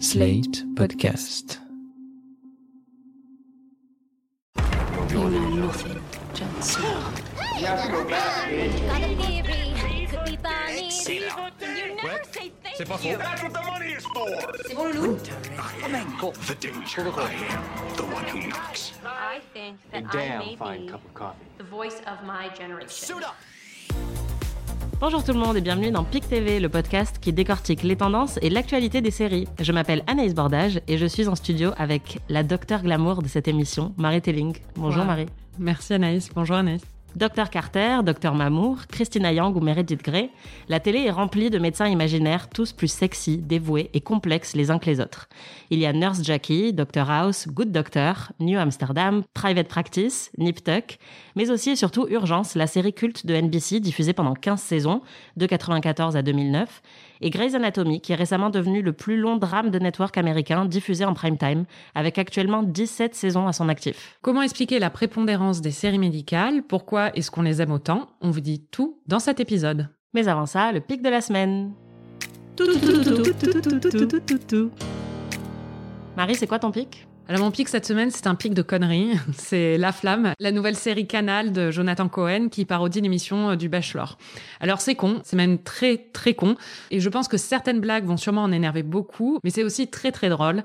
Slate Podcast. You know nothing, Jon Snow. Got a theory. Could be Bonnie. You never say thank C'est pas faux. you. That's what the money is for. C'est bon, Loulou? The danger. I am the one who knocks. I think that I may be the voice of my generation. Bonjour tout le monde et bienvenue dans PIC TV, le podcast qui décortique les tendances et l'actualité des séries. Je m'appelle Anaïs Bordage et je suis en studio avec la docteur glamour de cette émission, Marie Telling. Bonjour Wow. Marie. Merci Anaïs. Bonjour Anaïs. Docteur Carter, Docteur Mamour, Christina Yang ou Meredith Grey, la télé est remplie de médecins imaginaires, tous plus sexy, dévoués et complexes les uns que les autres. Il y a Nurse Jackie, Dr House, Good Doctor, New Amsterdam, Private Practice, Nip Tuck, mais aussi et surtout Urgence, la série culte de NBC diffusée pendant 15 saisons, de 94 à 2009, et Grey's Anatomy, qui est récemment devenu le plus long drame de network américain diffusé en prime time, avec actuellement 17 saisons à son actif. Comment expliquer la prépondérance des séries médicales? pourquoi est-ce qu'on les aime autant, on vous dit tout dans cet épisode. Mais avant ça, le pic de la semaine. Marie, c'est quoi ton pic? Alors mon pic cette semaine, c'est un pic de conneries. C'est La Flamme, la nouvelle série Canal de Jonathan Cohen qui parodie l'émission euh, du Bachelor. Alors c'est con, c'est même très très con, et je pense que certaines blagues vont sûrement en énerver beaucoup, mais c'est aussi très très drôle.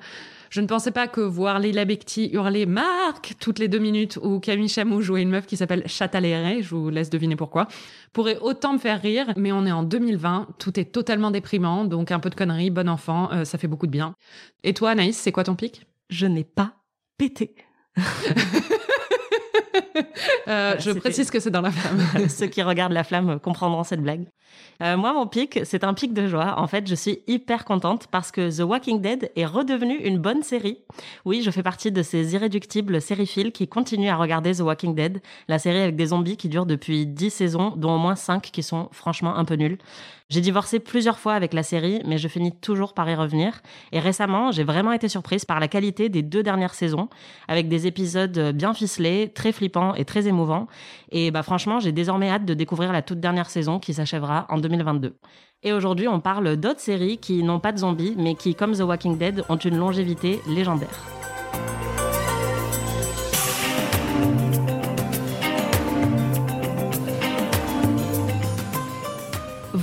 Je ne pensais pas que voir Lila Bekti hurler Marc toutes les deux minutes ou Camille Chamou jouer une meuf qui s'appelle Chataléré, je vous laisse deviner pourquoi, pourrait autant me faire rire, mais on est en 2020, tout est totalement déprimant, donc un peu de conneries, bon enfant, euh, ça fait beaucoup de bien. Et toi Anaïs, c'est quoi ton pic? Je n'ai pas pété. Euh, je précise que c'est dans la flamme. Ceux qui regardent la flamme comprendront cette blague. Euh, moi, mon pic, c'est un pic de joie. En fait, je suis hyper contente parce que The Walking Dead est redevenu une bonne série. Oui, je fais partie de ces irréductibles sériphiles qui continuent à regarder The Walking Dead, la série avec des zombies qui dure depuis 10 saisons, dont au moins 5 qui sont franchement un peu nuls. J'ai divorcé plusieurs fois avec la série, mais je finis toujours par y revenir. Et récemment, j'ai vraiment été surprise par la qualité des deux dernières saisons, avec des épisodes bien ficelés, très flippants et très émouvants. Et bah franchement, j'ai désormais hâte de découvrir la toute dernière saison qui s'achèvera en 2022. Et aujourd'hui, on parle d'autres séries qui n'ont pas de zombies, mais qui, comme The Walking Dead, ont une longévité légendaire.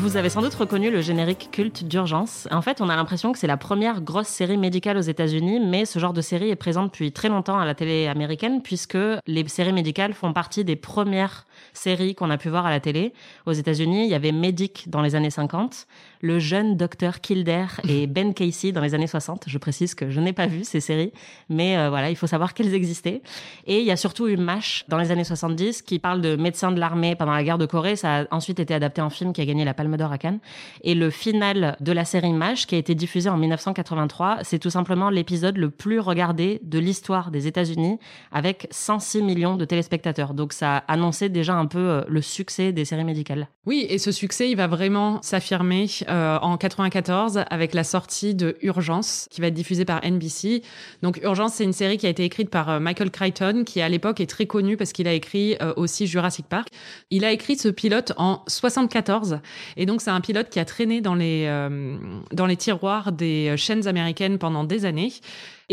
Vous avez sans doute reconnu le générique culte d'urgence. En fait, on a l'impression que c'est la première grosse série médicale aux États-Unis, mais ce genre de série est présent depuis très longtemps à la télé américaine, puisque les séries médicales font partie des premières séries qu'on a pu voir à la télé. Aux États-Unis, il y avait Medic dans les années 50, le jeune docteur Kildare et Ben Casey dans les années 60. Je précise que je n'ai pas vu ces séries, mais euh, voilà, il faut savoir qu'elles existaient. Et il y a surtout eu MASH dans les années 70 qui parle de médecins de l'armée pendant la guerre de Corée. Ça a ensuite été adapté en film qui a gagné la Palme d'Or à Cannes. Et le final de la série MASH qui a été diffusé en 1983, c'est tout simplement l'épisode le plus regardé de l'histoire des États-Unis avec 106 millions de téléspectateurs. Donc ça annonçait déjà un peu euh, le succès des séries médicales. Oui, et ce succès, il va vraiment s'affirmer euh, en 94 avec la sortie de Urgence, qui va être diffusée par NBC. Donc Urgence, c'est une série qui a été écrite par euh, Michael Crichton, qui à l'époque est très connu parce qu'il a écrit aussi Jurassic Park. Il a écrit ce pilote en 74, et donc c'est un pilote qui a traîné dans les euh, dans les tiroirs des euh, chaînes américaines pendant des années.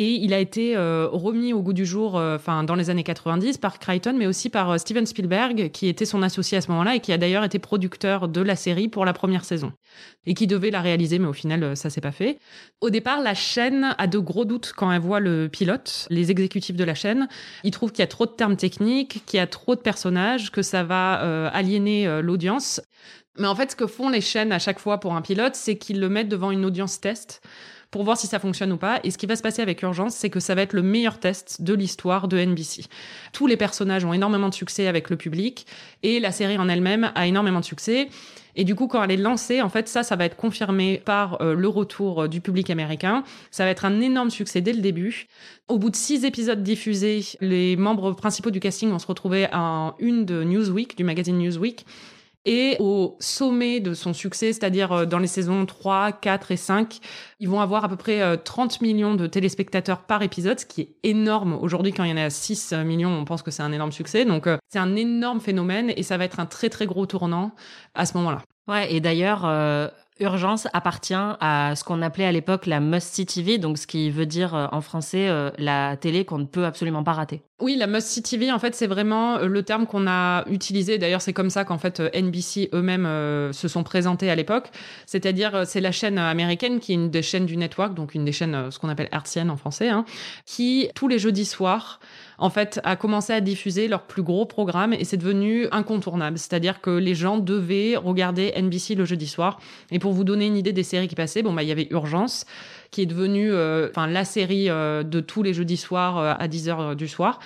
Et il a été euh, remis au goût du jour, euh, enfin dans les années 90 par Crichton, mais aussi par euh, Steven Spielberg, qui était son associé à ce moment-là et qui a d'ailleurs été producteur de la série pour la première saison et qui devait la réaliser, mais au final ça s'est pas fait. Au départ, la chaîne a de gros doutes quand elle voit le pilote. Les exécutifs de la chaîne, ils trouvent qu'il y a trop de termes techniques, qu'il y a trop de personnages, que ça va aliéner l'audience. Mais en fait, ce que font les chaînes à chaque fois pour un pilote, c'est qu'ils le mettent devant une audience test pour voir si ça fonctionne ou pas. Et ce qui va se passer avec Urgence, c'est que ça va être le meilleur test de l'histoire de NBC. Tous les personnages ont énormément de succès avec le public et la série en elle-même a énormément de succès. Et du coup, quand elle est lancée, en fait, ça, ça va être confirmé par euh, le retour euh, du public américain. Ça va être un énorme succès dès le début. Au bout de six épisodes diffusés, les membres principaux du casting vont se retrouver en une de Newsweek, du magazine Newsweek. Et au sommet de son succès, c'est-à-dire euh, dans les saisons 3, 4 et 5, ils vont avoir à peu près euh, 30 millions de téléspectateurs par épisode, ce qui est énorme. Aujourd'hui, quand il y en a 6 millions, on pense que c'est un énorme succès. Donc, euh, c'est un énorme phénomène et ça va être un très, très gros tournant à ce moment-là. Ouais, et d'ailleurs, euh, Urgence appartient à ce qu'on appelait à l'époque la must-see TV, donc ce qui veut dire euh, en français euh, la télé qu'on ne peut absolument pas rater. Oui, la must-see TV, en fait, c'est vraiment euh, le terme qu'on a utilisé. D'ailleurs, c'est comme ça qu'en fait NBC eux-mêmes se sont présentés à l'époque. C'est-à-dire, c'est la chaîne américaine qui est une des chaînes du network, donc une des chaînes, ce qu'on appelle hertziennes en français, hein, qui tous les jeudis soirs en fait, a commencé à diffuser leur plus gros programme et c'est devenu incontournable. C'est-à-dire que les gens devaient regarder NBC le jeudi soir. Et pour vous donner une idée des séries qui passaient, bon, bah, il y avait Urgence, qui est devenue, euh, enfin, la série euh, de tous les jeudis soirs euh, à 10h du soir.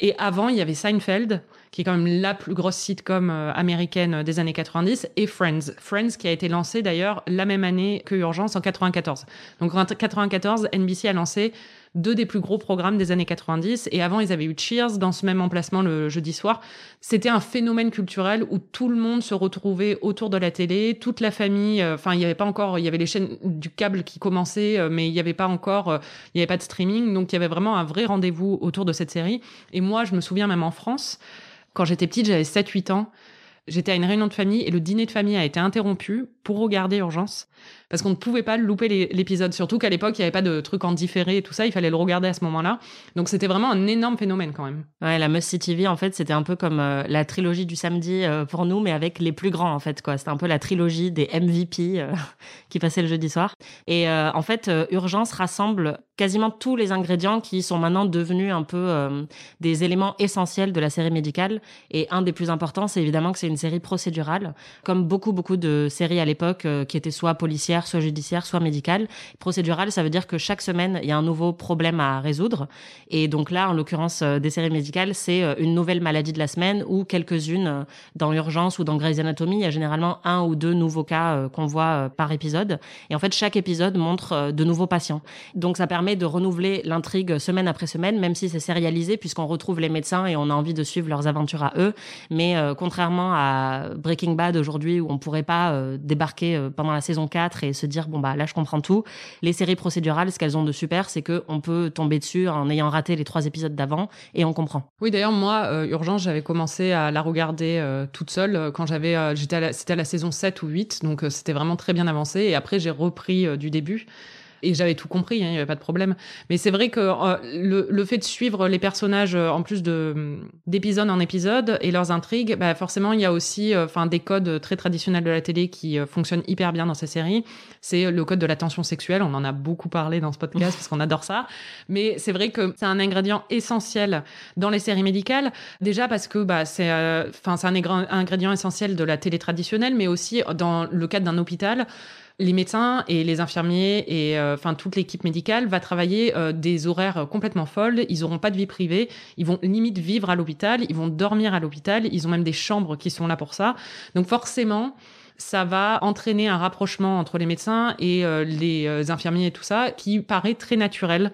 Et avant, il y avait Seinfeld, qui est quand même la plus grosse sitcom américaine des années 90, et Friends. Friends qui a été lancé d'ailleurs la même année que Urgence en 94. Donc en 94, NBC a lancé deux des plus gros programmes des années 90. Et avant, ils avaient eu Cheers dans ce même emplacement le jeudi soir. C'était un phénomène culturel où tout le monde se retrouvait autour de la télé, toute la famille. Euh, enfin, il n'y avait pas encore, il y avait les chaînes du câble qui commençaient, euh, mais il n'y avait pas encore, euh, il n'y avait pas de streaming. Donc, il y avait vraiment un vrai rendez-vous autour de cette série. Et moi, je me souviens même en France, quand j'étais petite, j'avais 7-8 ans. J'étais à une réunion de famille et le dîner de famille a été interrompu pour regarder Urgence parce qu'on ne pouvait pas louper l'épisode. Surtout qu'à l'époque, il n'y avait pas de trucs en différé et tout ça, il fallait le regarder à ce moment-là. Donc c'était vraiment un énorme phénomène quand même. Ouais, la Must TV, en fait, c'était un peu comme euh, la trilogie du samedi euh, pour nous, mais avec les plus grands, en fait. quoi. C'était un peu la trilogie des MVP euh, qui passaient le jeudi soir. Et en fait, Urgence rassemble quasiment tous les ingrédients qui sont maintenant devenus un peu des éléments essentiels de la série médicale. Et un des plus importants, c'est évidemment que c'est une série procédurale, comme beaucoup, beaucoup de séries à l'époque qui étaient soit policières, soit judiciaire, soit médical. Procédural, ça veut dire que chaque semaine, il y a un nouveau problème à résoudre. Et donc là, en l'occurrence euh, des séries médicales, c'est euh, une nouvelle maladie de la semaine ou quelques-unes euh, dans Urgence ou dans Grey's Anatomy. Il y a généralement un ou deux nouveaux cas qu'on voit par épisode. Et en fait, chaque épisode montre de nouveaux patients. Donc ça permet de renouveler l'intrigue semaine après semaine, même si c'est sérialisé, puisqu'on retrouve les médecins et on a envie de suivre leurs aventures à eux. Mais contrairement à Breaking Bad aujourd'hui, où on pourrait pas débarquer pendant la saison 4 et se dire bon bah là je comprends tout. Les séries procédurales, ce qu'elles ont de super, c'est que on peut tomber dessus en ayant raté les trois épisodes d'avant et on comprend. Oui d'ailleurs moi euh, Urgence j'avais commencé à la regarder euh, toute seule euh, quand j'avais j'étais c'était à la saison 7 ou 8 donc c'était vraiment très bien avancé et après j'ai repris du début. Et j'avais tout compris, hein, il n'y avait pas de problème. Mais c'est vrai que euh, le, le, fait de suivre les personnages euh, en plus de d'épisode en épisode et leurs intrigues, bah forcément il y a aussi euh, enfin des codes très traditionnels de la télé qui fonctionnent hyper bien dans ces séries. C'est le code de la tension sexuelle, on en a beaucoup parlé dans ce podcast parce qu'on adore ça. Mais c'est vrai que c'est un ingrédient essentiel dans les séries médicales. Déjà parce que bah c'est enfin c'est un ingrédient essentiel de la télé traditionnelle, mais aussi dans le cadre d'un hôpital les médecins et les infirmiers et euh, enfin toute l'équipe médicale va travailler euh, des horaires complètement folles. Ils auront pas de vie privée. Ils vont limite vivre à l'hôpital. Ils vont dormir à l'hôpital. Ils ont même des chambres qui sont là pour ça. Donc forcément, ça va entraîner un rapprochement entre les médecins et euh, les infirmiers et tout ça qui paraît très naturel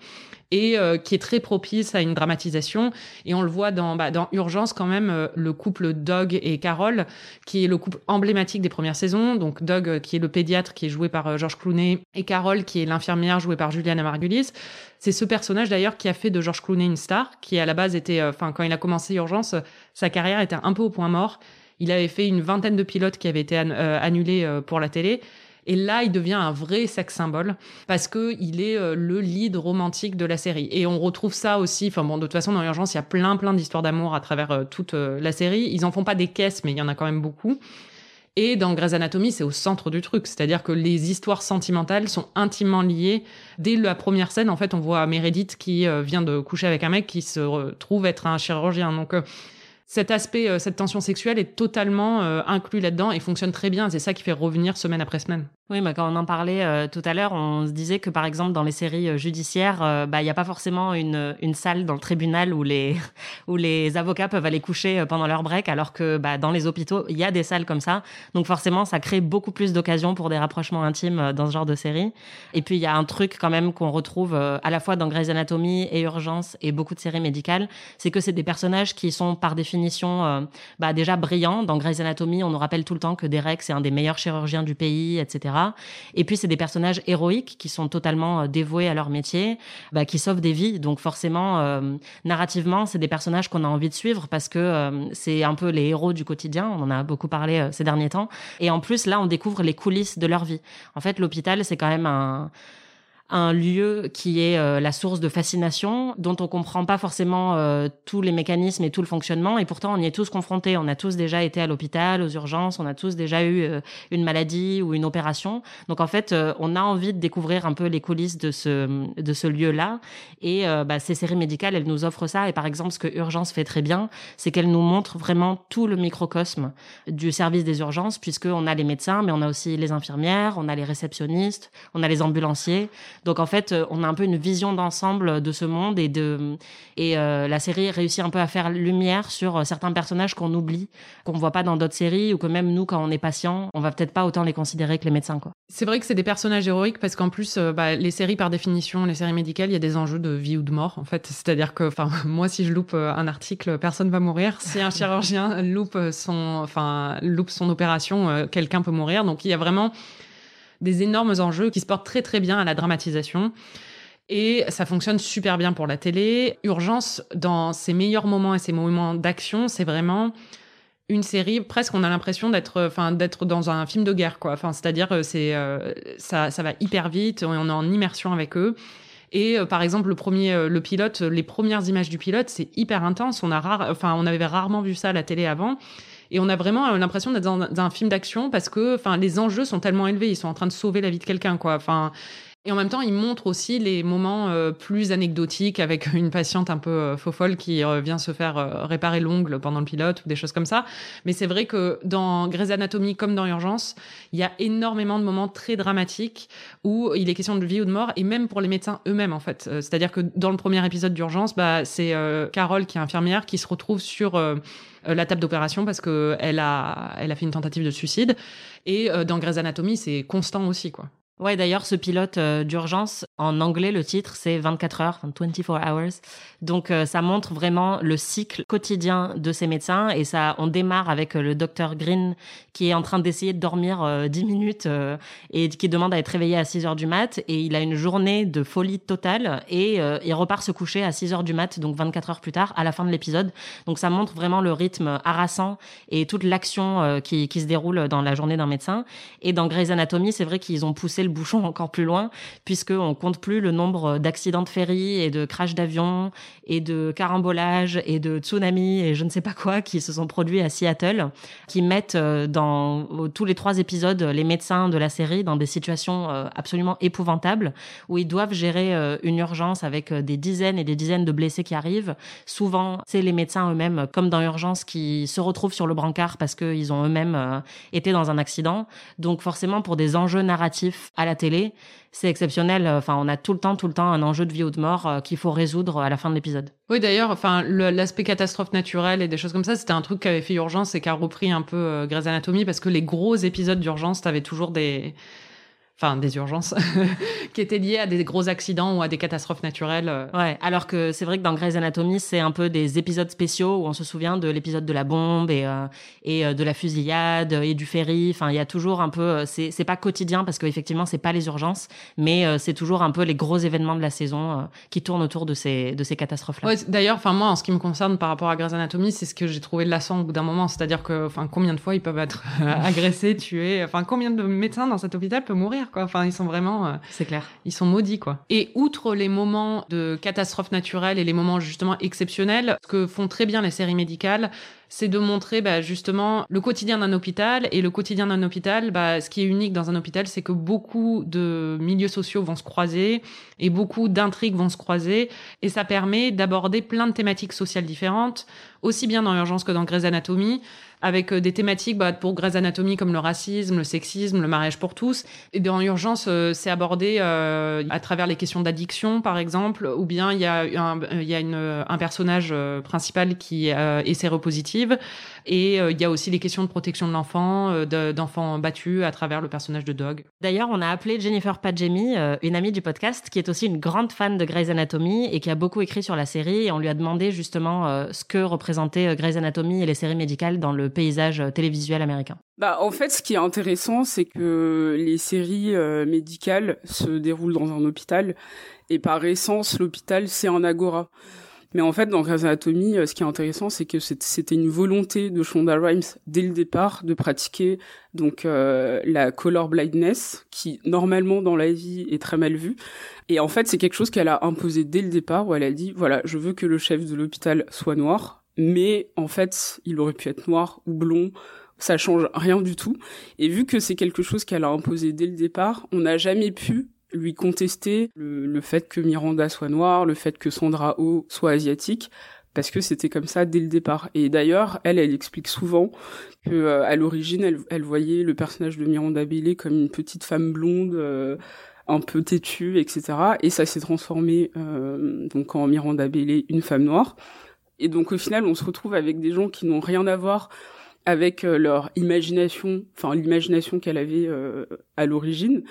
et euh, qui est très propice à une dramatisation. Et on le voit dans, bah, dans Urgence quand même, euh, le couple Doug et Carol, qui est le couple emblématique des premières saisons. Donc Doug, euh, qui est le pédiatre, qui est joué par George Clooney, et Carol, qui est l'infirmière, jouée par Juliana Margulies. C'est ce personnage d'ailleurs qui a fait de George Clooney une star, qui à la base était, enfin quand il a commencé Urgence, sa carrière était un peu au point mort. Il avait fait une vingtaine de pilotes qui avaient été annulés pour la télé. Et là, il devient un vrai sex symbole parce que il est euh, le lead romantique de la série. Et on retrouve ça aussi. Enfin bon, de toute façon, dans l'urgence, il y a plein, plein d'histoires d'amour à travers euh, toute euh, la série. Ils en font pas des caisses, mais il y en a quand même beaucoup. Et dans Grey's Anatomy, c'est au centre du truc. C'est-à-dire que les histoires sentimentales sont intimement liées. Dès la première scène, en fait, on voit Meredith qui vient de coucher avec un mec qui se trouve être un chirurgien. Donc, cet aspect, cette tension sexuelle est totalement inclus là-dedans et fonctionne très bien. C'est ça qui fait revenir semaine après semaine. Oui, mais quand on en parlait euh, tout à l'heure, on se disait que par exemple dans les séries judiciaires, bah il n'y a pas forcément une, une salle dans le tribunal où les où les avocats peuvent aller coucher pendant leur break, alors que bah, dans les hôpitaux il y a des salles comme ça. Donc forcément, ça crée beaucoup plus d'occasions pour des rapprochements intimes dans ce genre de série. Et puis il y a un truc quand même qu'on retrouve à la fois dans Grey's Anatomy et Urgence et beaucoup de séries médicales, c'est que c'est des personnages qui sont par définition bah, déjà brillant. Dans Grey's Anatomy, on nous rappelle tout le temps que Derek, c'est un des meilleurs chirurgiens du pays, etc. Et puis, c'est des personnages héroïques qui sont totalement dévoués à leur métier, bah, qui sauvent des vies. Donc forcément, narrativement, c'est des personnages qu'on a envie de suivre parce que c'est un peu les héros du quotidien. On en a beaucoup parlé ces derniers temps. Et en plus, là, on découvre les coulisses de leur vie. En fait, l'hôpital, c'est quand même un un lieu qui est euh, la source de fascination, dont on comprend pas forcément euh, tous les mécanismes et tout le fonctionnement, et pourtant on y est tous confrontés. On a tous déjà été à l'hôpital, aux urgences, on a tous déjà eu euh, une maladie ou une opération. Donc en fait, on a envie de découvrir un peu les coulisses de ce de ce lieu-là. Et bah, ces séries médicales, elles nous offrent ça. Et par exemple, ce que Urgence fait très bien, c'est qu'elle nous montre vraiment tout le microcosme du service des urgences, puisque on a les médecins, mais on a aussi les infirmières, on a les réceptionnistes, on a les ambulanciers. Donc en fait, euh, on a un peu une vision d'ensemble de ce monde et de et euh, la série réussit un peu à faire lumière sur euh, certains personnages qu'on oublie, qu'on voit pas dans d'autres séries ou que même nous quand on est patient, on va peut-être pas autant les considérer que les médecins quoi. C'est vrai que c'est des personnages héroïques parce qu'en plus bah, les séries par définition, les séries médicales, il y a des enjeux de vie ou de mort en fait. C'est-à-dire que enfin moi si je loupe un article, personne va mourir. Si un chirurgien loupe son enfin loupe son opération, quelqu'un peut mourir. Donc il y a vraiment des énormes enjeux qui se portent très très bien à la dramatisation. Et ça fonctionne super bien pour la télé. Urgence, dans ses meilleurs moments et ses moments d'action, c'est vraiment une série presque on a l'impression d'être enfin d'être dans un film de guerre quoi enfin c'est-à-dire euh, c'est euh, ça ça va hyper vite on est en immersion avec eux et euh, par exemple le premier le pilote les premières images du pilote c'est hyper intense on a rare enfin on avait rarement vu ça à la télé avant et on a vraiment euh, l'impression d'être dans, un film d'action parce que, enfin, les enjeux sont tellement élevés. Ils sont en train de sauver la vie de quelqu'un, quoi. Enfin, et en même temps, il montre aussi les moments euh, plus anecdotiques avec une patiente un peu euh, faux folle qui euh, vient se faire réparer l'ongle pendant le pilote ou des choses comme ça. Mais c'est vrai que dans Grey's Anatomy comme dans Urgence, il y a énormément de moments très dramatiques où il est question de vie ou de mort et même pour les médecins eux-mêmes en fait. C'est-à-dire que dans le premier épisode d'Urgence, bah, c'est Carole qui est infirmière qui se retrouve sur la table d'opération parce que elle a, elle a fait une tentative de suicide. Et dans Grey's Anatomy, c'est constant aussi, quoi. Ouais, d'ailleurs, ce pilote euh, d'urgence, en anglais, le titre, c'est 24 heures, 24 hours. Donc, euh, ça montre vraiment le cycle quotidien de ces médecins. Et ça, on démarre avec euh, le docteur Green, qui est en train d'essayer de dormir 10 minutes et qui demande à être réveillé à 6 heures du mat. Et il a une journée de folie totale et il repart se coucher à 6 heures du mat, donc 24 heures plus tard, à la fin de l'épisode. Donc, ça montre vraiment le rythme harassant et toute l'action qui, qui se déroule dans la journée d'un médecin. Et dans Grey's Anatomy, c'est vrai qu'ils ont poussé le bouchon encore plus loin, puisqu'on compte plus le nombre d'accidents de ferry et de crash d'avion et de carambolages et de tsunamis et je ne sais pas quoi qui se sont produits à Seattle, qui mettent euh, dans tous les trois épisodes les médecins de la série dans des situations euh, absolument épouvantables où ils doivent gérer euh, une urgence avec des dizaines et des dizaines de blessés qui arrivent. Souvent, c'est les médecins eux-mêmes, comme dans Urgence, qui se retrouvent sur le brancard parce qu'ils ont eux-mêmes été dans un accident. Donc forcément, pour des enjeux narratifs à la télé, c'est exceptionnel. Enfin, on a tout le temps, tout le temps un enjeu de vie ou de mort euh, qu'il faut résoudre à la fin de l'épisode. Oui, d'ailleurs, enfin, l'aspect catastrophe naturelle et des choses comme ça, c'était un truc qu'avait fait Urgence et qui a repris un peu euh, Grey's Anatomy parce que les gros épisodes d'Urgence, t'avais toujours des enfin des urgences, qui étaient liées à des gros accidents ou à des catastrophes naturelles. Euh. Ouais, alors que c'est vrai que dans Grey's Anatomy, c'est un peu des épisodes spéciaux où on se souvient de l'épisode de la bombe et euh, et euh, de la fusillade et du ferry. Enfin, il y a toujours un peu, c'est c'est pas quotidien parce qu'effectivement c'est pas les urgences, mais c'est toujours un peu les gros événements de la saison qui tournent autour de ces de ces catastrophes là. Ouais, d'ailleurs, enfin moi en ce qui me concerne par rapport à Grey's Anatomy, c'est ce que j'ai trouvé lassant au bout d'un moment, c'est-à-dire que enfin combien de fois ils peuvent être agressés, tués, enfin combien de médecins dans cet hôpital peuvent mourir? Enfin, ils sont vraiment. Euh, c'est clair. Ils sont maudits, quoi. Et outre les moments de catastrophe naturelle et les moments justement exceptionnels, ce que font très bien les séries médicales, c'est de montrer bah, justement le quotidien d'un hôpital. Et le quotidien d'un hôpital, bah, ce qui est unique dans un hôpital, c'est que beaucoup de milieux sociaux vont se croiser et beaucoup d'intrigues vont se croiser. Et ça permet d'aborder plein de thématiques sociales différentes, aussi bien dans l'urgence que dans Grey's Anatomy avec euh, des thématiques bah, pour Grey's Anatomy comme le racisme, le sexisme, le mariage pour tous. Et dans Urgence, euh, c'est abordé euh, à travers les questions d'addiction, par exemple, ou bien il y a un, y a une, un personnage principal qui est séropositif Et il y a aussi les questions de protection de l'enfant, d'enfants battus à travers le personnage de Dog. D'ailleurs, on a appelé Jennifer Padjemi, une amie du podcast, qui est aussi une grande fan de Grey's Anatomy et qui a beaucoup écrit sur la série. Et on lui a demandé justement ce que représentait Grey's Anatomy et les séries médicales dans le paysage télévisuel américain. Bah, en fait, ce qui est intéressant, c'est que les séries médicales se déroulent dans un hôpital et par essence, l'hôpital, c'est un agora. Mais en fait, dans Grey's Anatomy, euh, ce qui est intéressant, c'est que c'était une volonté de Shonda Rhimes dès le départ de pratiquer donc euh, la color blindness, qui normalement dans la vie est très mal vue. Et en fait, c'est quelque chose qu'elle a imposé dès le départ, où elle a dit voilà, je veux que le chef de l'hôpital soit noir, mais en fait, il aurait pu être noir ou blond. Ça change rien du tout. Et vu que c'est quelque chose qu'elle a imposé dès le départ, on n'a jamais pu lui contester le, fait que Miranda soit noire, le fait que Sandra Oh soit asiatique, parce que c'était comme ça dès le départ. Et d'ailleurs, elle, elle explique souvent que euh, à l'origine, elle, voyait le personnage de Miranda Bailey comme une petite femme blonde. Euh, un peu têtue, etc. Et ça s'est transformé euh, donc en Miranda Bailey, une femme noire. Et donc au final, on se retrouve avec des gens qui n'ont rien à voir avec leur imagination, enfin l'imagination qu'elle avait à l'origine.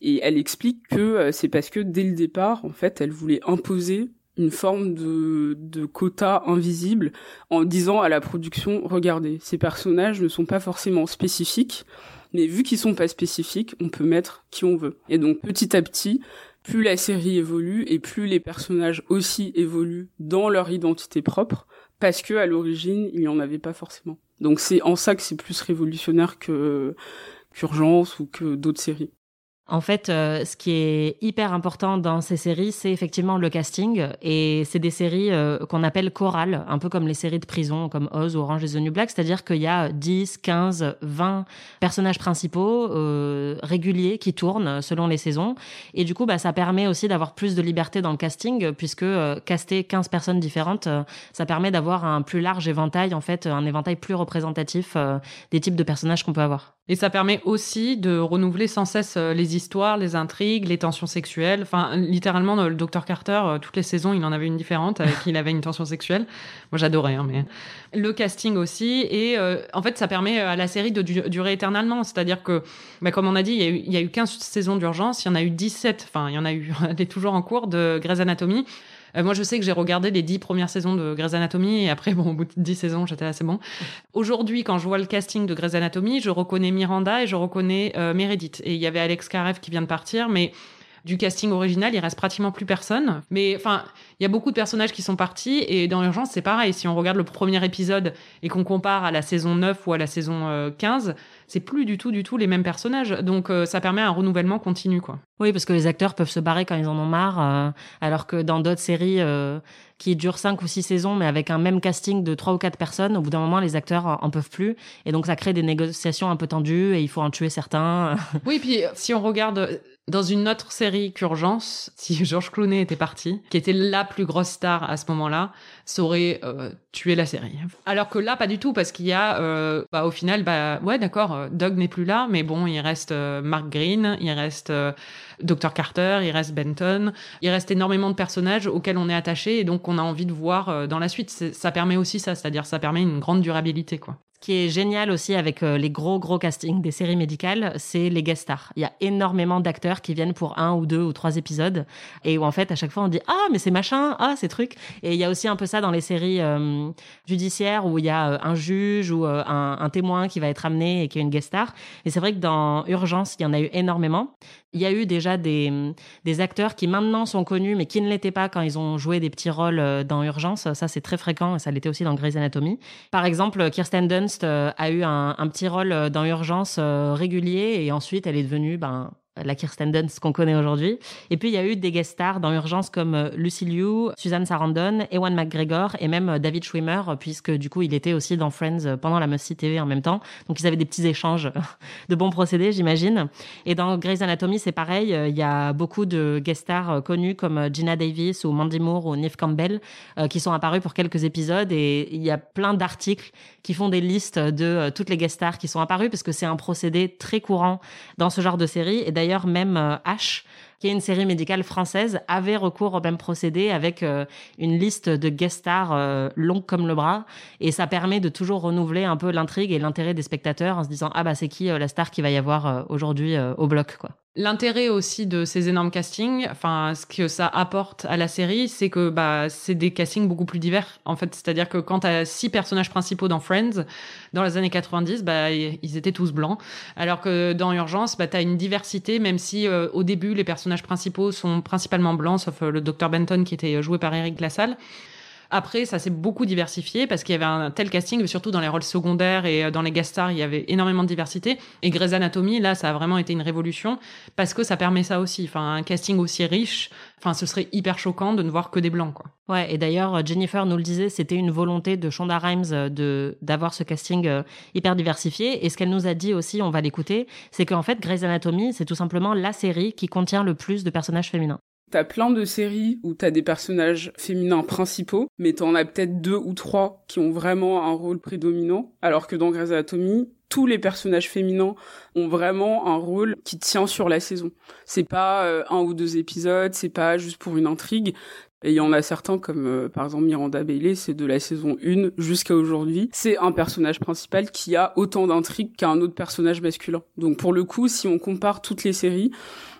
Et elle explique que euh, c'est parce que dès le départ, en fait, elle voulait imposer une forme de, de quota invisible en disant à la production, regardez, ces personnages ne sont pas forcément spécifiques, mais vu qu'ils sont pas spécifiques, on peut mettre qui on veut. Et donc petit à petit, plus la série évolue et plus les personnages aussi évoluent dans leur identité propre, parce que à l'origine, il n'y en avait pas forcément. Donc c'est en ça que c'est plus révolutionnaire que qu'Urgence ou que d'autres séries. En fait, euh, ce qui est hyper important dans ces séries, c'est effectivement le casting. Et c'est des séries euh, qu'on appelle chorales, un peu comme les séries de prison, comme Oz ou Orange is the New Black. C'est-à-dire qu'il y a 10, 15, 20 personnages principaux euh, réguliers qui tournent selon les saisons. Et du coup, bah, ça permet aussi d'avoir plus de liberté dans le casting, puisque caster 15 personnes différentes, ça permet d'avoir un plus large éventail, en fait, un éventail plus représentatif des types de personnages qu'on peut avoir. Et ça permet aussi de renouveler sans cesse les les intrigues, les tensions sexuelles. Enfin, littéralement, le Dr Carter, euh, toutes les saisons, il en avait une différente avec il avait une tension sexuelle. Moi, j'adorais, hein, mais le casting aussi. Et euh, en fait, ça permet à la série de durer éternellement. C'est-à-dire que, bah, comme on a dit, il y, a eu, il y a eu 15 saisons d'urgence, il y en a eu 17. Enfin, il y en a eu, elle est toujours en cours de Grey's Anatomy. Euh, moi, je sais que j'ai regardé les dix premières saisons de Grey's Anatomy et après, bon, au bout de dix saisons, j'étais assez bon. Aujourd'hui, quand je vois le casting de Grey's Anatomy, je reconnais Miranda et je reconnais euh, Meredith. Et il y avait Alex Karev qui vient de partir, mais du casting original, il reste pratiquement plus personne. Mais enfin, il y a beaucoup de personnages qui sont partis et dans Urgence, c'est pareil. Si on regarde le premier épisode et qu'on compare à la saison 9 ou à la saison 15, euh, c'est plus du tout, du tout les mêmes personnages. Donc, euh, ça permet un renouvellement continu, quoi. Oui, parce que les acteurs peuvent se barrer quand ils en ont marre, euh, alors que dans d'autres séries qui durent 5 ou 6 saisons, mais avec un même casting de 3 ou 4 personnes, au bout d'un moment, les acteurs en peuvent plus. Et donc, ça crée des négociations un peu tendues et il faut en tuer certains. oui, puis si on regarde dans une autre série qu'Urgence, si Georges Clooney était parti, qui était la plus grosse star à ce moment-là, ça aurait euh, tué la série. Alors que là, pas du tout, parce qu'il y a, euh, bah, au final, bah, ouais, d'accord, euh, Doug n'est plus là, mais bon, il reste Mark Green, il reste Dr. Carter, il reste Benton, il reste énormément de personnages auxquels on est attaché et donc on a envie de voir dans la suite. Ça permet aussi ça, c'est-à-dire ça permet une grande durabilité, quoi. Ce qui est génial aussi avec euh, les gros gros castings des séries médicales, c'est les guest stars. Il y a énormément d'acteurs qui viennent pour un ou deux ou trois épisodes et où en fait à chaque fois on dit ah mais c'est machin, ah c'est truc. Et il y a aussi un peu ça dans les séries euh, judiciaires où il y a euh, un juge ou un, un, témoin qui va être amené et qui est une guest star. Et c'est vrai que dans Urgence il y en a eu énormément. Il y a eu déjà des, des acteurs qui maintenant sont connus, mais qui ne l'étaient pas quand ils ont joué des petits rôles euh, dans Urgence. Ça, c'est très fréquent et ça l'était aussi dans Grey's Anatomy. Par exemple, Kirsten Dunst euh, a eu un, un petit rôle euh, dans Urgence régulier et ensuite elle est devenue ben, la Kirsten Dunst qu'on connaît aujourd'hui. Et puis il y a eu des guest stars dans Urgence comme euh, Lucy Liu, Suzanne Sarandon, Ewan McGregor et même euh, David Schwimmer, puisque du coup il était aussi dans Friends euh, pendant la Must TV en même temps. Donc ils avaient des petits échanges de bons procédés, j'imagine. Et dans Grey's Anatomy, c'est pareil. Il y a beaucoup de guest stars connus comme Gina Davis ou Mandy Moore ou Neve Campbell qui sont apparus pour quelques épisodes. Et il y a plein d'articles qui font des listes de toutes les guest stars qui sont apparus parce que c'est un procédé très courant dans ce genre de série. Et d'ailleurs, même euh, Ash, qui est une série médicale française, avait recours au même procédé avec euh, une liste de guest stars euh, longue comme le bras. Et ça permet de toujours renouveler un peu l'intrigue et l'intérêt des spectateurs en se disant, ah bah c'est qui la star qui va y avoir aujourd'hui au bloc. L'intérêt aussi de ces énormes castings, enfin ce que ça apporte à la série, c'est que bah c'est des castings beaucoup plus divers en fait. C'est-à-dire que quand tu as six personnages principaux dans Friends, dans les années 90, bah ils étaient tous blancs, alors que dans Urgence, bah as une diversité, même si euh, au début les personnages principaux sont principalement blancs, sauf euh, le docteur Benton qui était joué par Eric Lassalle. Après, ça s'est beaucoup diversifié parce qu'il y avait un tel casting, surtout dans les rôles secondaires et euh, dans les guest stars, il y avait énormément de diversité. Et Grey's Anatomy, là, ça a vraiment été une révolution parce que ça permet ça aussi. Enfin, un casting aussi riche, enfin, ce serait hyper choquant de ne voir que des blancs, quoi. Ouais, et d'ailleurs, Jennifer nous le disait, c'était une volonté de Shonda Rhimes euh, d'avoir ce casting euh, hyper diversifié. Et ce qu'elle nous a dit aussi, on va l'écouter, c'est qu'en fait, Grey's Anatomy, c'est tout simplement la série qui contient le plus de personnages féminins. T'as plein de séries où t'as des personnages féminins principaux, mais t'en as peut-être deux ou trois qui ont vraiment un rôle prédominant, alors que dans Grey's Anatomy, tous les personnages féminins ont vraiment un rôle qui tient sur la saison. C'est pas euh, un ou deux épisodes, c'est pas juste pour une intrigue. Et il y en a certains comme euh, par exemple Miranda Bailey, c'est de la saison 1 jusqu'à aujourd'hui. C'est un personnage principal qui a autant d'intrigues qu'un autre personnage masculin. Donc pour le coup, si on compare toutes les séries,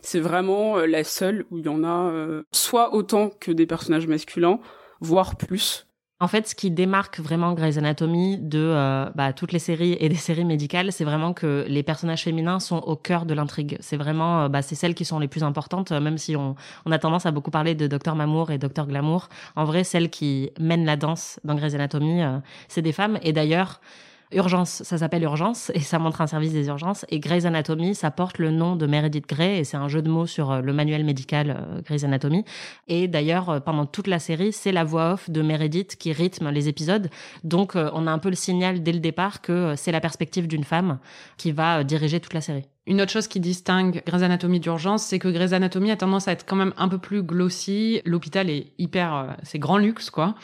c'est vraiment euh, la seule où il y en a euh, soit autant que des personnages masculins, voire plus. En fait, ce qui démarque vraiment Grey's Anatomy de euh, bah, toutes les séries et des séries médicales, c'est vraiment que les personnages féminins sont au cœur de l'intrigue. C'est vraiment, bah, c'est celles qui sont les plus importantes, même si on, on a tendance à beaucoup parler de Docteur Mamour et Docteur Glamour. En vrai, celles qui mènent la danse dans Grey's Anatomy, c'est des femmes. Et d'ailleurs, Urgence, ça s'appelle Urgence et ça montre un service des urgences. Et Grey's Anatomy, ça porte le nom de Meredith Grey et c'est un jeu de mots sur euh, le manuel médical euh, Grey's Anatomy. Et d'ailleurs, euh, pendant toute la série, c'est la voix off de Meredith qui rythme les épisodes. Donc, on a un peu le signal dès le départ que c'est la perspective d'une femme qui va diriger toute la série. Une autre chose qui distingue Grey's Anatomy d'urgence, c'est que Grey's Anatomy a tendance à être quand même un peu plus glossy. L'hôpital est hyper, c'est grand luxe, quoi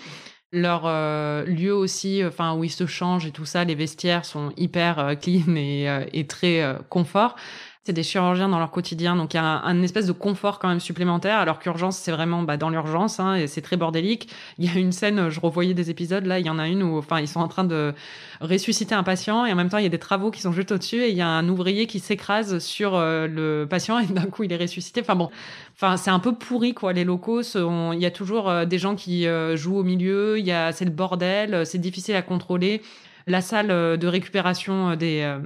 leur euh, lieu aussi, enfin où ils se changent et tout ça, les vestiaires sont hyper euh, clean et, euh, et très confort c'est des chirurgiens dans leur quotidien, donc il y a un, espèce de confort quand même supplémentaire, alors qu'urgence, c'est vraiment bah, dans l'urgence, hein, et c'est très bordélique. Il y a une scène, je revoyais des épisodes, là, il y en a une où enfin, ils sont en train de ressusciter un patient, et en même temps, il y a des travaux qui sont juste au-dessus, et il y a un ouvrier qui s'écrase sur euh, le patient, et d'un coup, il est ressuscité. Enfin bon, enfin, c'est un peu pourri, quoi, les locaux. Il y a toujours euh, des gens qui euh, jouent au milieu, il y a, c'est le bordel, c'est difficile à contrôler la salle euh, de récupération euh, des euh,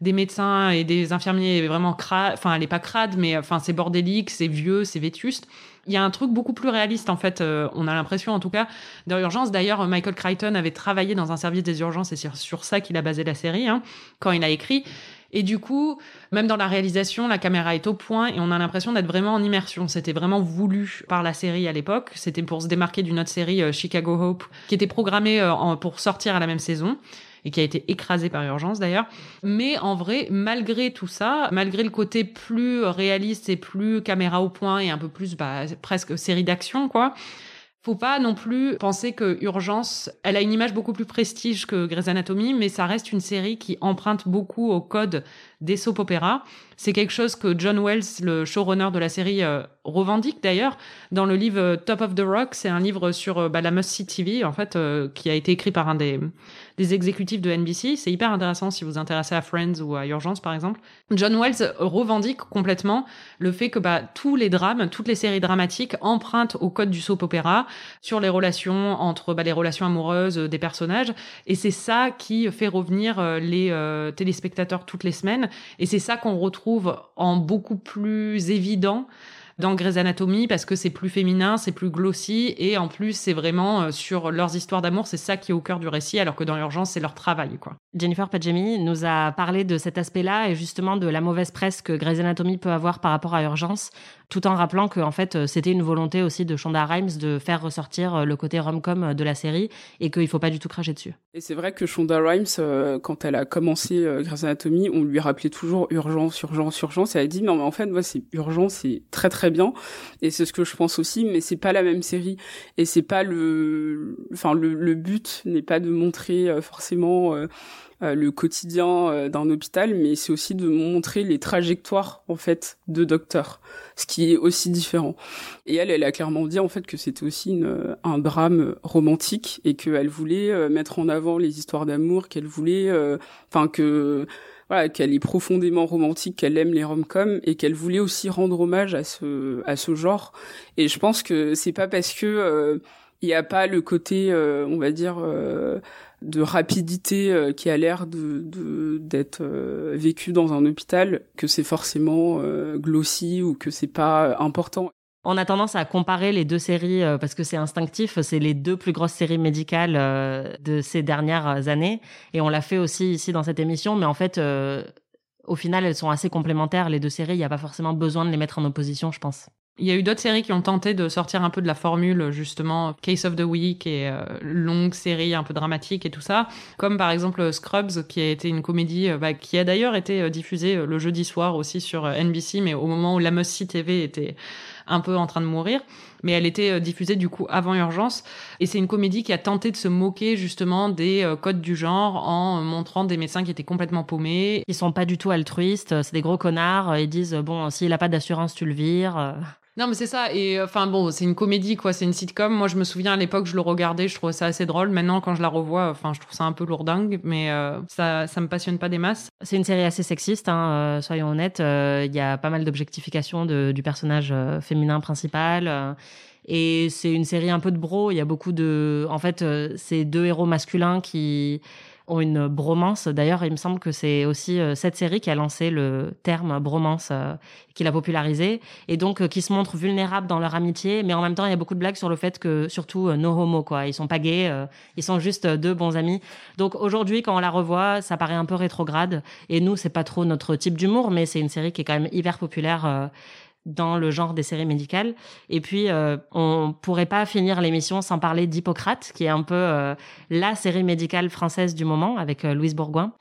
des médecins et des infirmiers est vraiment crade, enfin elle est pas crade, mais enfin c'est bordélique, c'est vieux, c'est vétuste. Il y a un truc beaucoup plus réaliste en fait, on a l'impression en tout cas dans l'urgence. D'ailleurs, Michael Crichton avait travaillé dans un service des urgences et c'est sur ça qu'il a basé la série hein, quand il a écrit. Et du coup, même dans la réalisation, la caméra est au point et on a l'impression d'être vraiment en immersion. C'était vraiment voulu par la série à l'époque. C'était pour se démarquer d'une autre série, euh, Chicago Hope, qui était programmée euh, pour sortir à la même saison et qui a été écrasée par urgence d'ailleurs. Mais en vrai, malgré tout ça, malgré le côté plus réaliste et plus caméra au point et un peu plus bah, presque série d'action, quoi, faut pas non plus penser que Urgence, elle a une image beaucoup plus prestige que Grey's Anatomy, mais ça reste une série qui emprunte beaucoup au code des soap opéras. C'est quelque chose que John Wells, le showrunner de la série, euh, revendique d'ailleurs dans le livre euh, Top of the Rock. C'est un livre sur euh, bah, la Must See TV, en fait, qui a été écrit par un des, des exécutifs de NBC. C'est hyper intéressant si vous vous intéressez à Friends ou à Urgence, par exemple. John Wells revendique complètement le fait que bah, tous les drames, toutes les séries dramatiques empruntent au code du soap opéra sur les relations entre bah, les relations amoureuses des personnages. Et c'est ça qui fait revenir les téléspectateurs toutes les semaines et c'est ça qu'on retrouve en beaucoup plus évident dans Grey's Anatomy parce que c'est plus féminin, c'est plus glossy et en plus c'est vraiment euh, sur leurs histoires d'amour, c'est ça qui est au cœur du récit alors que dans l'urgence c'est leur travail quoi. Jennifer Padjemi nous a parlé de cet aspect-là et justement de la mauvaise presse que Grey's Anatomy peut avoir par rapport à Urgence tout en rappelant que en fait euh, c'était une volonté aussi de Shonda Rhimes de faire ressortir euh, le côté rom-com de la série et qu'il faut pas du tout cracher dessus. Et c'est vrai que Shonda Rhimes quand elle a commencé Grey's Anatomy, on lui rappelait toujours urgence, urgence, urgence et elle a dit non mais en fait moi c'est urgence, c'est très très et c'est ce que je pense aussi mais c'est pas la même série. Et c'est pas le enfin le, but n'est pas de montrer euh, forcément euh, euh, le quotidien d'un hôpital mais c'est aussi de montrer les trajectoires en fait de docteurs ce qui est aussi différent. Et elle elle a clairement dit en fait que c'était aussi un drame romantique et qu'elle voulait mettre en avant les histoires d'amour qu'elle voulait enfin que qu'elle est profondément romantique, qu'elle aime les rom-coms et qu'elle voulait aussi rendre hommage à ce genre. Et je pense que c'est pas parce que euh, il n'y a pas le côté, euh, on va dire, euh, de rapidité qui a l'air d'être vécu dans un hôpital que c'est forcément glossy ou que c'est pas important. On a tendance à comparer les deux séries euh, parce que c'est instinctif, c'est les deux plus grosses séries médicales euh, de ces dernières années et on l'a fait aussi ici dans cette émission mais en fait euh, au final elles sont assez complémentaires les deux séries, il n'y a pas forcément besoin de les mettre en opposition, je pense. Il y a eu d'autres séries qui ont tenté de sortir un peu de la formule, justement, Case of the Week et longue série un peu dramatique et tout ça. Comme par exemple Scrubs, qui a été une comédie bah, qui a d'ailleurs été diffusée le jeudi soir aussi sur NBC, mais au moment où la Must TV était un peu en train de mourir, mais elle était euh, diffusée du coup avant Urgence. Et c'est une comédie qui a tenté de se moquer justement des euh, codes du genre en montrant des médecins qui étaient complètement paumés. Ils sont pas du tout altruistes, c'est des gros connards. Ils disent bon, s'il a pas d'assurance, tu le vires. Non, mais c'est ça. Et euh, enfin, bon, c'est une comédie, quoi. C'est une sitcom. Moi, je me souviens à l'époque, je le regardais, je trouvais ça assez drôle. Maintenant, quand je la revois, enfin, je trouve ça un peu lourdingue, mais euh, ça, ça me passionne pas des masses. C'est une série assez sexiste, hein, euh, soyons honnêtes. Il y a pas mal d'objectification du personnage féminin principal. et c'est une série un peu de bro. Il y a beaucoup de. En fait, c'est deux héros masculins qui ont une bromance. D'ailleurs, il me semble que c'est aussi euh, cette série qui a lancé le terme bromance, euh, qui l'a popularisé, et donc euh, qui se montrent vulnérables dans leur amitié, mais en même temps, il y a beaucoup de blagues sur le fait que, surtout, no homo, quoi. Ils sont pas gays, ils sont juste deux bons amis. Donc aujourd'hui, quand on la revoit, ça paraît un peu rétrograde, et nous, c'est pas trop notre type d'humour, mais c'est une série qui est quand même hyper populaire dans le genre des séries médicales. Et puis, euh, on pourrait pas finir l'émission sans parler d'Hippocrate, qui est un peu euh, la série médicale française du moment, avec euh, Louise Bourgoin.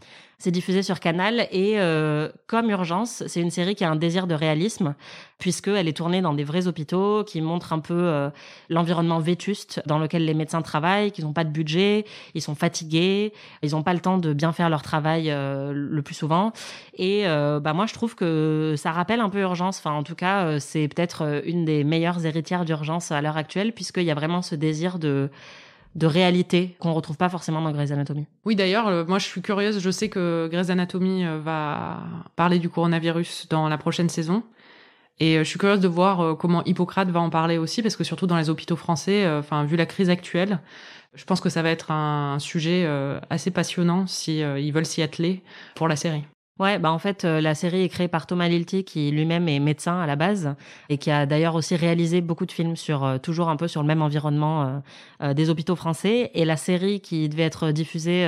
C'est diffusé sur Canal et euh, comme Urgence, c'est une série qui a un désir de réalisme puisqu'elle est tournée dans des vrais hôpitaux qui montrent un peu euh, l'environnement vétuste dans lequel les médecins travaillent, qu'ils n'ont pas de budget, ils sont fatigués, ils n'ont pas le temps de bien faire leur travail euh, le plus souvent. Et bah moi, je trouve que ça rappelle un peu Urgence. Enfin, en tout cas, c'est peut-être une des meilleures héritières d'Urgence à l'heure actuelle puisqu'il y a vraiment ce désir de de réalité qu'on retrouve pas forcément dans Grey's Anatomy. Oui, d'ailleurs, euh, moi je suis curieuse, je sais que Grey's Anatomy euh, va parler du coronavirus dans la prochaine saison. Et euh, je suis curieuse de voir comment Hippocrate va en parler aussi, parce que surtout dans les hôpitaux français, enfin vu la crise actuelle, je pense que ça va être un sujet assez passionnant si ils veulent s'y atteler pour la série. Ouais, bah en fait, euh, la série est créée par Thomas Lilti, qui lui-même est médecin à la base et qui a d'ailleurs aussi réalisé beaucoup de films sur euh, toujours un peu sur le même environnement euh, des hôpitaux français. Et la série qui devait être diffusée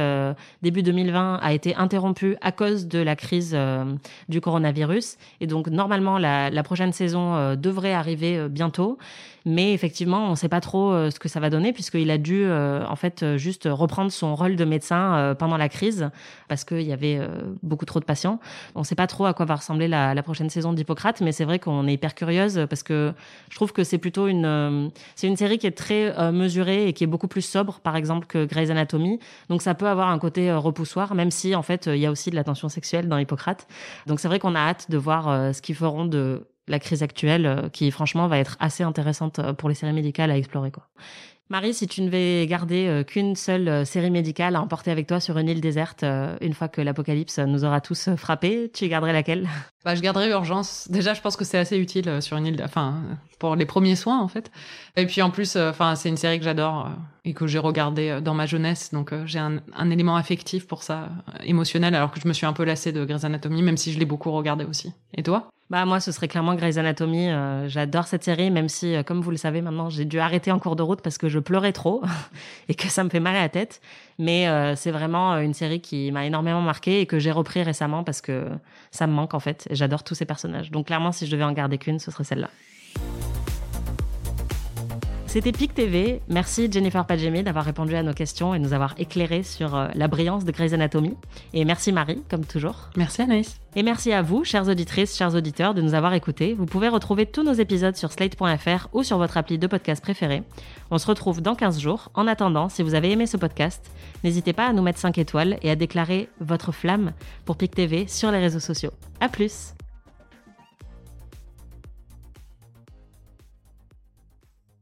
début 2020 a été interrompue à cause de la crise du coronavirus. Et donc normalement, la, la prochaine saison devrait arriver bientôt. Mais effectivement, on ne sait pas trop ce que ça va donner puisqu'il a dû en fait juste reprendre son rôle de médecin pendant la crise parce qu'il y avait beaucoup trop de patients on ne sait pas trop à quoi va ressembler la, prochaine saison d'Hippocrate, mais c'est vrai qu'on est hyper curieuse parce que je trouve que c'est plutôt une, euh, une série qui est très euh, mesurée et qui est beaucoup plus sobre, par exemple, que Grey's Anatomy. Donc ça peut avoir un côté euh, repoussoir, même si en fait il y a aussi de la tension sexuelle dans Hippocrate. Donc c'est vrai qu'on a hâte de voir ce qu'ils feront de la crise actuelle, qui franchement va être assez intéressante pour les séries médicales à explorer. Quoi. Marie, si tu ne vais garder euh, qu'une seule euh, série médicale à emporter avec toi sur une île déserte, euh, une fois que l'apocalypse nous aura tous frappés, tu garderais laquelle? Bah, Je garderais Urgence. Déjà, je pense que c'est assez utile sur une île, enfin, pour les premiers soins, en fait. Et puis, en plus, enfin, c'est une série que j'adore et que j'ai regardée dans ma jeunesse, donc j'ai un, un, élément affectif pour ça, émotionnel, alors que je me suis un peu lassée de Grey's Anatomy, même si je l'ai beaucoup regardée aussi. Et toi? Bah moi, ce serait clairement Grey's Anatomy. Euh, j'adore cette série, même si, euh, comme vous le savez maintenant, j'ai dû arrêter en cours de route parce que je pleurais trop et que ça me fait mal à la tête. Mais euh, c'est vraiment une série qui m'a énormément marqué et que j'ai repris récemment parce que ça me manque en fait. J'adore tous ces personnages. Donc clairement, si je devais en garder qu'une, ce serait celle-là. C'était PIC TV. Merci Jennifer Padjemi d'avoir répondu à nos questions et nous avoir éclairé sur euh, la brillance de Grey's Anatomy. Et merci Marie, comme toujours. Merci Anaïs. Et merci à vous, chères auditrices, chers auditeurs, de nous avoir écoutés. Vous pouvez retrouver tous nos épisodes sur slate.fr ou sur votre appli de podcast préféré. On se retrouve dans 15 jours. En attendant, si vous avez aimé ce podcast, n'hésitez pas à nous mettre 5 étoiles et à déclarer votre flamme pour PIC TV sur les réseaux sociaux. À plus!